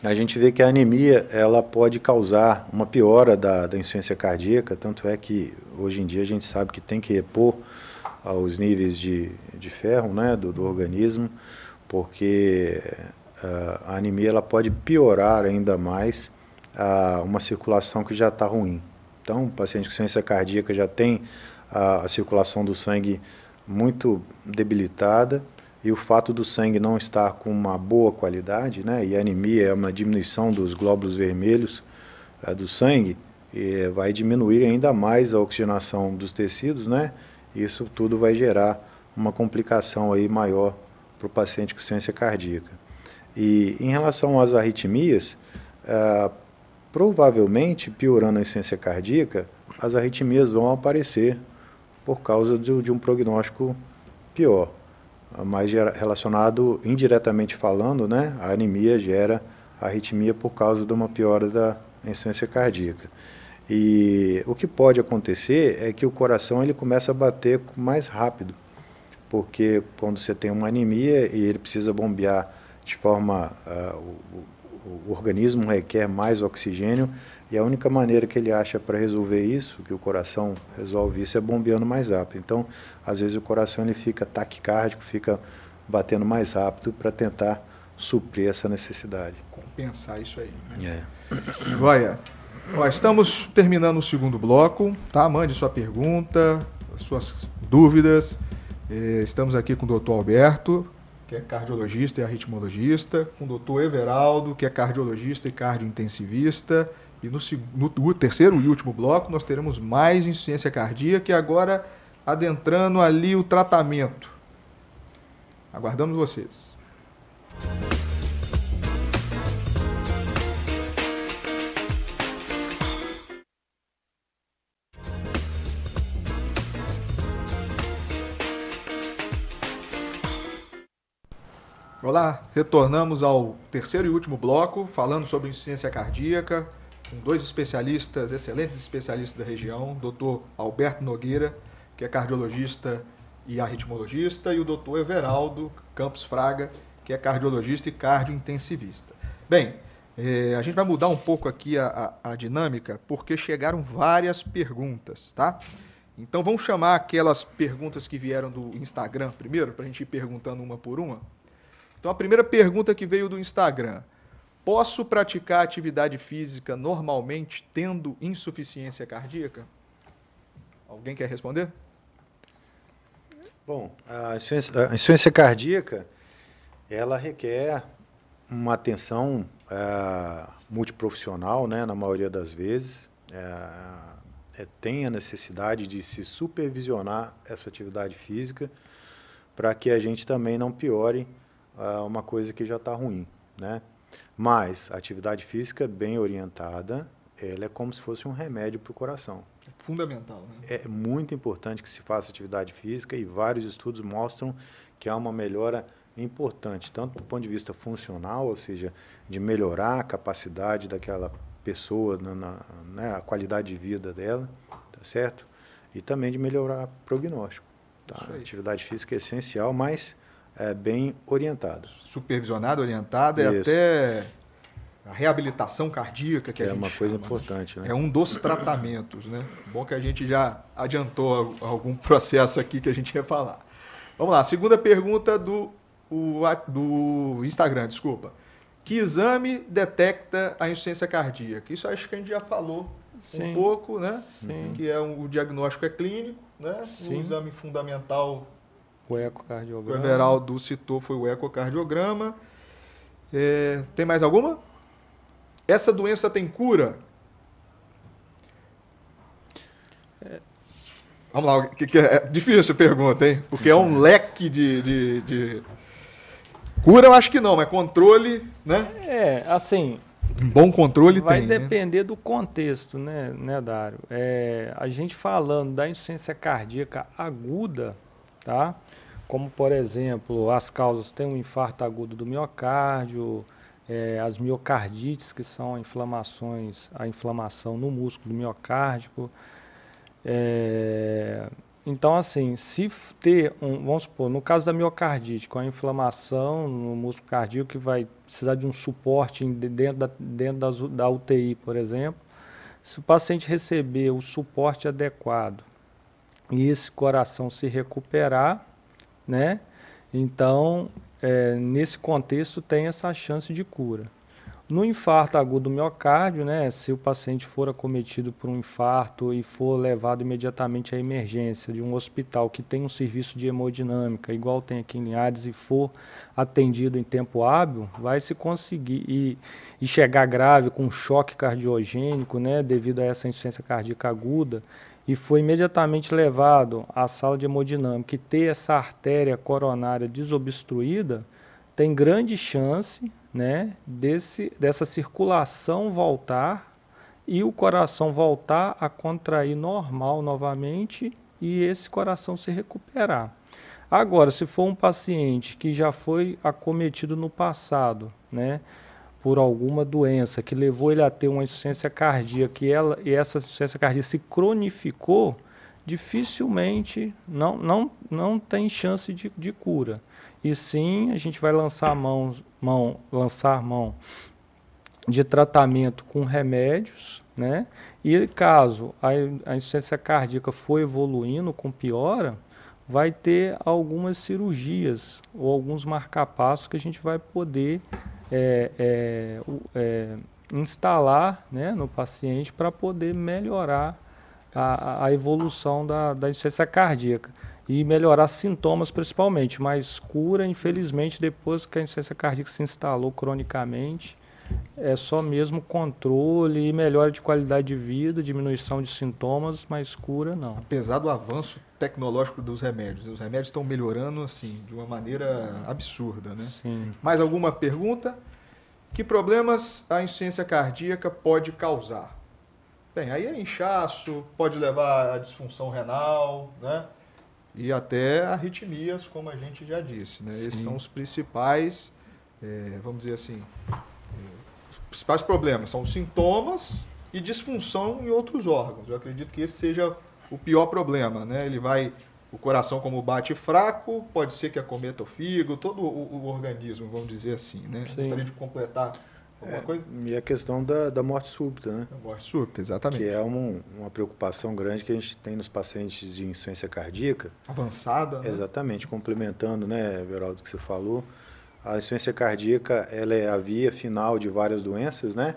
a gente vê que a anemia ela pode causar uma piora da, da insuficiência cardíaca, tanto é que hoje em dia a gente sabe que tem que repor os níveis de, de ferro né, do, do organismo, porque a anemia ela pode piorar ainda mais uh, uma circulação que já está ruim. Então, o paciente com insuficiência cardíaca já tem a, a circulação do sangue muito debilitada, e o fato do sangue não estar com uma boa qualidade, né, e a anemia é uma diminuição dos glóbulos vermelhos é, do sangue, e vai diminuir ainda mais a oxigenação dos tecidos, né, isso tudo vai gerar uma complicação aí maior para o paciente com ciência cardíaca. E em relação às arritmias, é, provavelmente, piorando a insuficiência cardíaca, as arritmias vão aparecer por causa de, de um prognóstico pior mais relacionado, indiretamente falando, né, a anemia gera arritmia por causa de uma piora da insuficiência cardíaca. E o que pode acontecer é que o coração ele começa a bater mais rápido, porque quando você tem uma anemia e ele precisa bombear de forma uh, o, o organismo requer mais oxigênio e a única maneira que ele acha para resolver isso, que o coração resolve isso, é bombeando mais rápido. Então, às vezes o coração ele fica taquicárdico, fica batendo mais rápido para tentar suprir essa necessidade. Compensar isso aí. Né? É. Joia. Ó, estamos terminando o segundo bloco, tá? Mande sua pergunta, suas dúvidas. Eh, estamos aqui com o doutor Alberto, que é cardiologista e arritmologista, com o doutor Everaldo, que é cardiologista e cardiointensivista. E no, no, terceiro e último bloco nós teremos mais insuficiência cardíaca e agora adentrando ali o tratamento. Aguardamos vocês. Olá, retornamos ao terceiro e último bloco, falando sobre insuficiência cardíaca, com dois especialistas, excelentes especialistas da região, doutor Alberto Nogueira, que é cardiologista e arritmologista, e o doutor Everaldo Campos Fraga, que é cardiologista e cardiointensivista. Bem, eh, a gente vai mudar um pouco aqui a, a, a dinâmica, porque chegaram várias perguntas, tá? Então vamos chamar aquelas perguntas que vieram do Instagram primeiro, para a gente ir perguntando uma por uma. Então, a primeira pergunta que veio do Instagram: Posso praticar atividade física normalmente tendo insuficiência cardíaca? Alguém quer responder? Bom, a insuficiência, a insuficiência cardíaca ela requer uma atenção é, multiprofissional, né, na maioria das vezes. É, é, tem a necessidade de se supervisionar essa atividade física para que a gente também não piore uh, uma coisa que já está ruim, né? Mas a atividade física bem orientada, ela é como se fosse um remédio para o coração. É fundamental, né? É muito importante que se faça atividade física e vários estudos mostram que há uma melhora importante, tanto do ponto de vista funcional, ou seja, de melhorar a capacidade daquela pessoa, na, na né, a qualidade de vida dela, tá certo? E também de melhorar o prognóstico. Tá? Atividade física é essencial, mas é bem orientada. Supervisionada, orientada Isso. e até a reabilitação cardíaca que é a gente uma coisa chama, né? importante, né? É um dos tratamentos, né? Bom que a gente já adiantou algum processo aqui que a gente ia falar. Vamos lá, segunda pergunta do, o, do Instagram, desculpa. Que exame detecta a insuficiência cardíaca? Isso acho que a gente já falou Sim. um pouco, né? Sim. Que é um, o diagnóstico é clínico, né? Sim. O exame fundamental o ecocardiograma. O Everaldo citou foi o ecocardiograma. É, tem mais alguma? Essa doença tem cura? É. Vamos lá, que, que é, é difícil a pergunta, hein? Porque é um leque de, de, de, Cura eu acho que não, mas controle, né? É, assim. Um bom controle vai tem. Vai né? depender né? do contexto, né, né Dário? É, a gente falando da insuficiência cardíaca aguda, tá? Como, por exemplo, as causas tem um infarto agudo do miocárdio, é, as miocardites, que são inflamações, a inflamação no músculo miocárdico. É, então, assim, se ter, um, vamos supor, no caso da miocardite, com a inflamação no músculo cardíaco, que vai precisar de um suporte dentro da, dentro da, da UTI, por exemplo, se o paciente receber o suporte adequado e esse coração se recuperar, né? Então, é, nesse contexto, tem essa chance de cura. No infarto agudo do miocárdio, né, se o paciente for acometido por um infarto e for levado imediatamente à emergência de um hospital que tem um serviço de hemodinâmica, igual tem aqui em Linhares, e for atendido em tempo hábil, vai se conseguir e, e chegar grave com choque cardiogênico, né, devido a essa insuficiência cardíaca aguda, e foi imediatamente levado à sala de hemodinâmica e ter essa artéria coronária desobstruída, tem grande chance né, desse, dessa circulação voltar e o coração voltar a contrair normal novamente e esse coração se recuperar. Agora, se for um paciente que já foi acometido no passado, né, por alguma doença que levou ele a ter uma insuficiência cardíaca e, ela, e essa insuficiência cardíaca se cronificou, dificilmente não, não, não tem chance de, de cura. E sim, a gente vai lançar mão, mão, lançar mão de tratamento com remédios, né? E caso a, a insuficiência cardíaca for evoluindo com piora, vai ter algumas cirurgias ou alguns marcapassos que a gente vai poder é, é, é, instalar né, no paciente para poder melhorar a, a evolução da, da insuficiência cardíaca e melhorar sintomas principalmente, mas cura, infelizmente, depois que a insuficiência cardíaca se instalou cronicamente, é só mesmo controle e melhora de qualidade de vida, diminuição de sintomas, mas cura não. Apesar do avanço tecnológico dos remédios, os remédios estão melhorando assim de uma maneira absurda, né? Sim. Mais alguma pergunta? Que problemas a insuficiência cardíaca pode causar? Bem, aí é inchaço, pode levar a disfunção renal, né? E até arritmias, como a gente já disse, né? Esses são os principais, é, vamos dizer assim, principais problemas são os sintomas e disfunção em outros órgãos. Eu acredito que esse seja o pior problema, né? Ele vai o coração como bate fraco, pode ser que acometa o fígado, todo o, o organismo, vamos dizer assim, né? Sim. Gostaria de completar alguma é, coisa? E a questão da, da morte súbita, né? Da morte súbita, exatamente. Que é um, uma preocupação grande que a gente tem nos pacientes de insuficiência cardíaca. Avançada, né? Exatamente, complementando, né, Veraldo, que você falou. A insuficiência cardíaca, ela é a via final de várias doenças, né?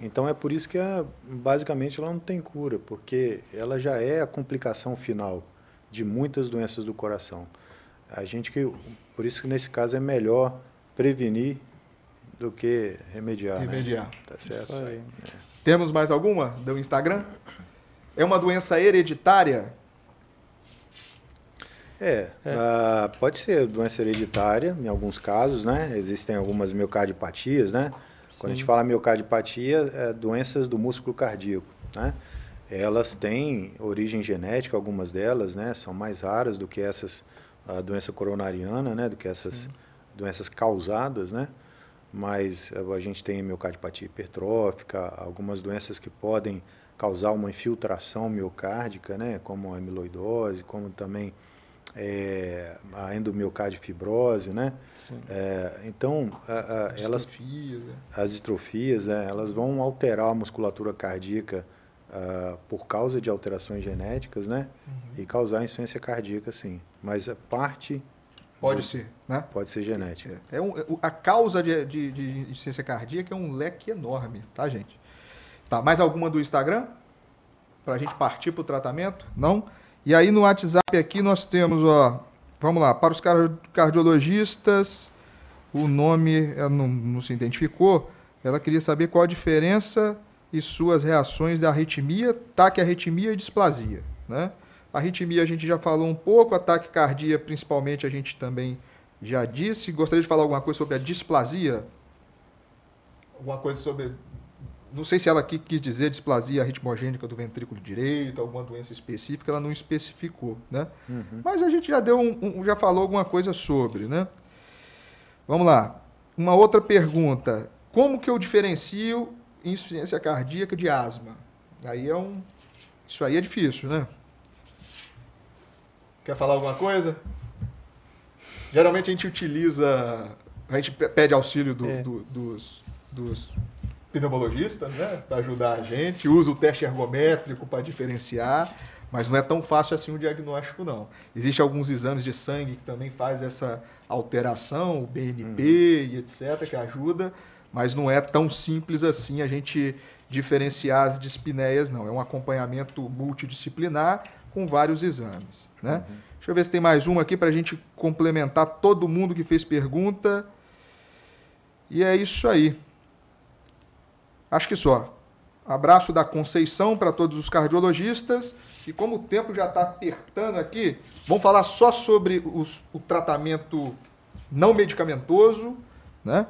Então é por isso que a, basicamente ela não tem cura, porque ela já é a complicação final de muitas doenças do coração. A gente que, por isso que nesse caso é melhor prevenir do que remediar. Remediar. Né? Tá certo. É. Temos mais alguma do Instagram? É uma doença hereditária? É, é. Uh, pode ser doença hereditária em alguns casos, né? Existem algumas miocardiopatias, né? Quando Sim. a gente fala miocardiopatia, é doenças do músculo cardíaco, né? Elas têm origem genética, algumas delas, né? São mais raras do que essas, a doença coronariana, né? Do que essas Sim. doenças causadas, né? Mas a gente tem miocardiopatia hipertrófica, algumas doenças que podem causar uma infiltração miocárdica, né? Como a amiloidose, como também é, a endomiocárdio fibrose, né? É, então, a, a, elas, distrofias, né? as distrofias, é, elas vão alterar a musculatura cardíaca uh, por causa de alterações genéticas, né? Uhum. E causar insuficiência cardíaca, sim. Mas a parte Pode do, ser, né? Pode ser genética. É, é um, a causa de, de, de insuficiência cardíaca é um leque enorme, tá, gente? Tá, mais alguma do Instagram? Para a gente partir para o tratamento? Não? E aí no WhatsApp aqui nós temos, ó, vamos lá, para os cardiologistas, o nome não, não se identificou, ela queria saber qual a diferença e suas reações da arritmia, taquiarritmia e displasia, né? A arritmia a gente já falou um pouco, ataque cardíaco principalmente a gente também já disse. Gostaria de falar alguma coisa sobre a displasia? Alguma coisa sobre não sei se ela aqui quis dizer displasia ritmogênica do ventrículo direito, alguma doença específica, ela não especificou, né? Uhum. Mas a gente já deu um, um, já falou alguma coisa sobre, né? Vamos lá. Uma outra pergunta: como que eu diferencio insuficiência cardíaca de asma? Aí é um, isso aí é difícil, né? Quer falar alguma coisa? Geralmente a gente utiliza, a gente pede auxílio do, é. do, dos, dos pneumologistas, né, para ajudar a gente, usa o teste ergométrico para diferenciar, mas não é tão fácil assim o diagnóstico não. Existem alguns exames de sangue que também faz essa alteração, o BNP uhum. e etc, que ajuda, mas não é tão simples assim a gente diferenciar as dispneias, não. É um acompanhamento multidisciplinar com vários exames, né? Uhum. Deixa eu ver se tem mais uma aqui para a gente complementar todo mundo que fez pergunta. E é isso aí. Acho que só. Abraço da Conceição para todos os cardiologistas. E como o tempo já está apertando aqui, vamos falar só sobre os, o tratamento não medicamentoso, né?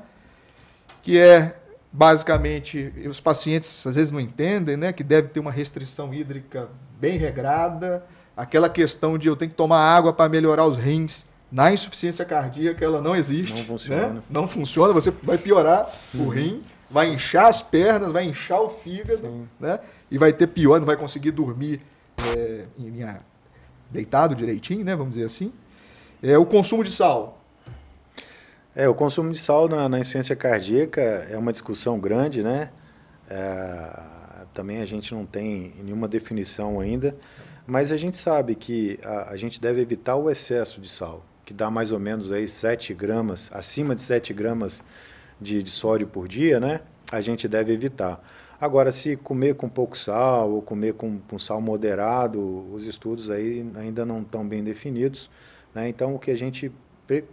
que é basicamente, os pacientes às vezes não entendem, né? que deve ter uma restrição hídrica bem regrada, aquela questão de eu tenho que tomar água para melhorar os rins. Na insuficiência cardíaca ela não existe. Não funciona. Né? Não funciona, você vai piorar uhum. o rim vai inchar as pernas, vai inchar o fígado, Sim. né? E vai ter pior, não vai conseguir dormir é, em, deitado direitinho, né? Vamos dizer assim. É, o consumo de sal. É, o consumo de sal na, na insuficiência cardíaca é uma discussão grande, né? É, também a gente não tem nenhuma definição ainda, mas a gente sabe que a, a, gente deve evitar o excesso de sal, que dá mais ou menos aí 7 gramas, acima de 7 gramas de, de sódio por dia, né? A gente deve evitar. Agora, se comer com pouco sal ou comer com, com sal moderado, os estudos aí ainda não estão bem definidos. Né? Então, o que a gente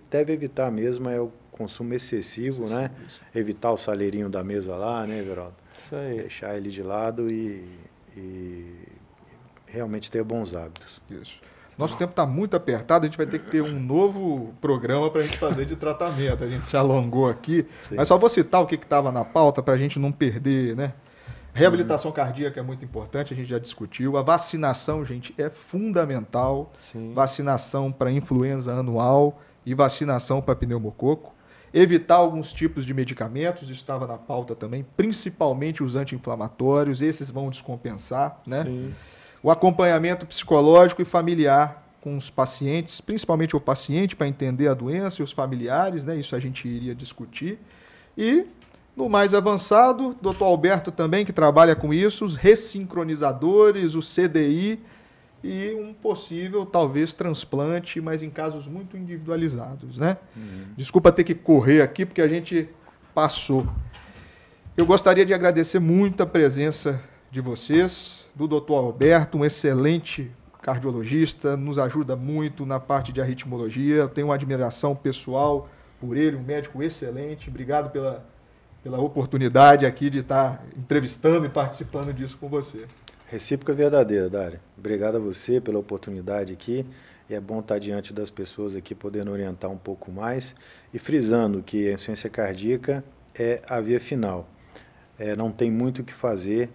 deve evitar mesmo é o consumo excessivo, né? Evitar o saleirinho da mesa lá, né, Veraldo? Isso aí. Deixar ele de lado e, e realmente ter bons hábitos. Isso. Nosso tempo está muito apertado, a gente vai ter que ter um novo programa para a gente fazer de tratamento. A gente se alongou aqui, Sim. mas só vou citar o que estava na pauta para a gente não perder, né? Reabilitação uhum. cardíaca é muito importante, a gente já discutiu. A vacinação, gente, é fundamental. Sim. Vacinação para influenza anual e vacinação para pneumococo. Evitar alguns tipos de medicamentos, isso estava na pauta também, principalmente os anti-inflamatórios, esses vão descompensar, né? Sim o acompanhamento psicológico e familiar com os pacientes, principalmente o paciente, para entender a doença e os familiares, né? Isso a gente iria discutir. E no mais avançado, doutor Alberto também, que trabalha com isso, os ressincronizadores, o CDI e um possível, talvez, transplante, mas em casos muito individualizados, né? Uhum. Desculpa ter que correr aqui, porque a gente passou. Eu gostaria de agradecer muito a presença de vocês, do Dr. Alberto, um excelente cardiologista, nos ajuda muito na parte de arritmologia. Eu tenho uma admiração pessoal por ele, um médico excelente. Obrigado pela, pela oportunidade aqui de estar entrevistando e participando disso com você. Recíproca verdadeira, Dário. Obrigado a você pela oportunidade aqui. É bom estar diante das pessoas aqui, podendo orientar um pouco mais. E frisando que a insuficiência cardíaca é a via final. É, não tem muito o que fazer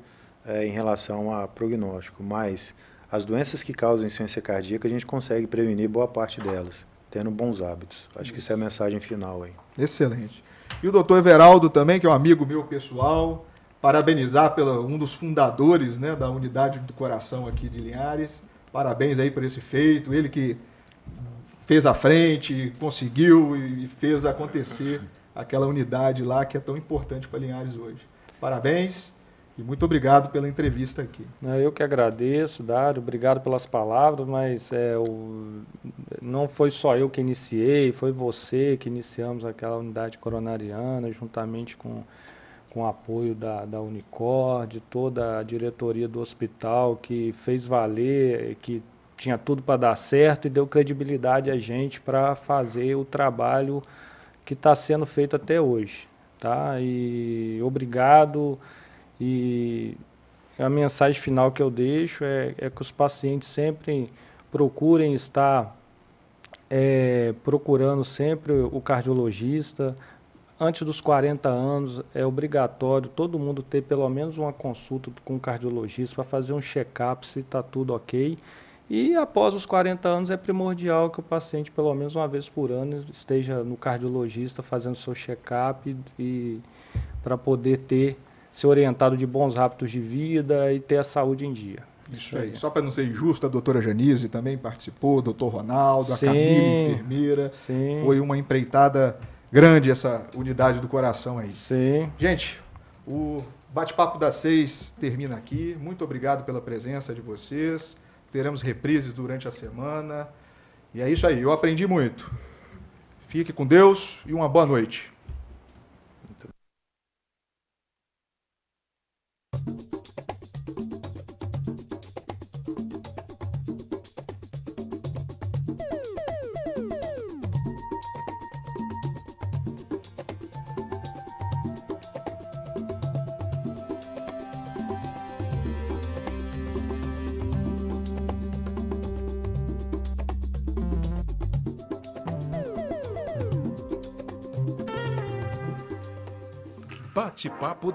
é, em relação a prognóstico, mas as doenças que causam insuficiência cardíaca a gente consegue prevenir boa parte delas, tendo bons hábitos. Acho que essa é a mensagem final aí. Excelente. E o doutor Everaldo também, que é um amigo meu pessoal, parabenizar pela um dos fundadores né, da unidade do coração aqui de Linhares. Parabéns aí por esse feito. Ele que fez a frente, conseguiu e fez acontecer aquela unidade lá que é tão importante para Linhares hoje. Parabéns e muito obrigado pela entrevista aqui. Eu que agradeço, Dário, obrigado pelas palavras, mas é, o, não foi só eu que iniciei, foi você que iniciamos aquela unidade coronariana, juntamente com, com o apoio da, da de toda a diretoria do hospital, que fez valer, que tinha tudo para dar certo e deu credibilidade a gente para fazer o trabalho que está sendo feito até hoje. Tá? E obrigado. E a mensagem final que eu deixo é, é que os pacientes sempre procurem estar é, procurando sempre o cardiologista. Antes dos 40 anos é obrigatório todo mundo ter pelo menos uma consulta com o cardiologista para fazer um check-up se está tudo ok. E após os 40 anos é primordial que o paciente, pelo menos uma vez por ano, esteja no cardiologista fazendo seu check-up e, e para poder ter ser orientado de bons hábitos de vida e ter a saúde em dia. Isso aí. Só para não ser injusto, a doutora Janise também participou, o doutor Ronaldo, a Camila, enfermeira. Sim. Foi uma empreitada grande essa unidade do coração aí. Sim. Gente, o bate-papo das seis termina aqui. Muito obrigado pela presença de vocês. Teremos reprises durante a semana. E é isso aí, eu aprendi muito. Fique com Deus e uma boa noite.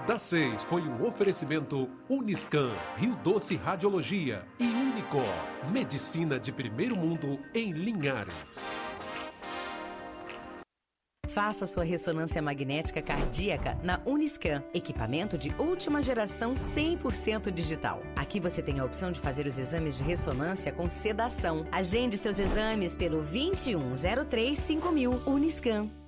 Das seis foi um oferecimento Uniscan, Rio Doce Radiologia e Unicor, Medicina de Primeiro Mundo em Linhares. Faça sua ressonância magnética cardíaca na Uniscan, equipamento de última geração 100% digital. Aqui você tem a opção de fazer os exames de ressonância com sedação. Agende seus exames pelo 21035000 Uniscan.